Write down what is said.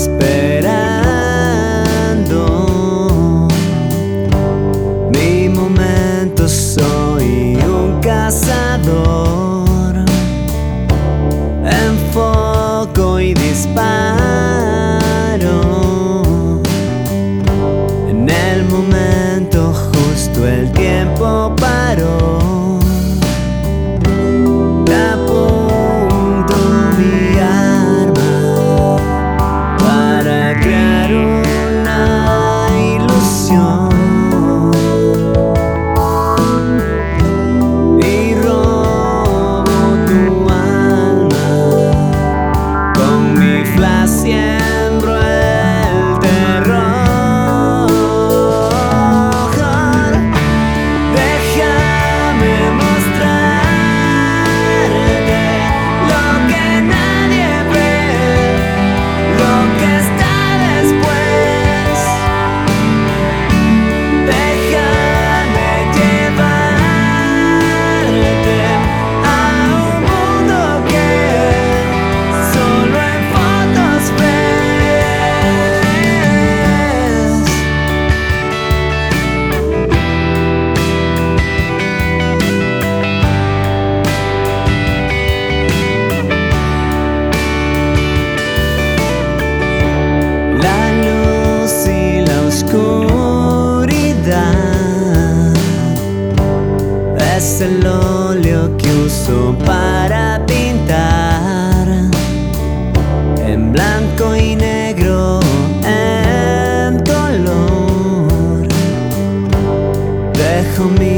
esperando mi momento. Soy un cazador, enfoco y disparo. En el momento justo el tiempo paró. El óleo que uso para pintar en blanco y negro en color. Dejo mi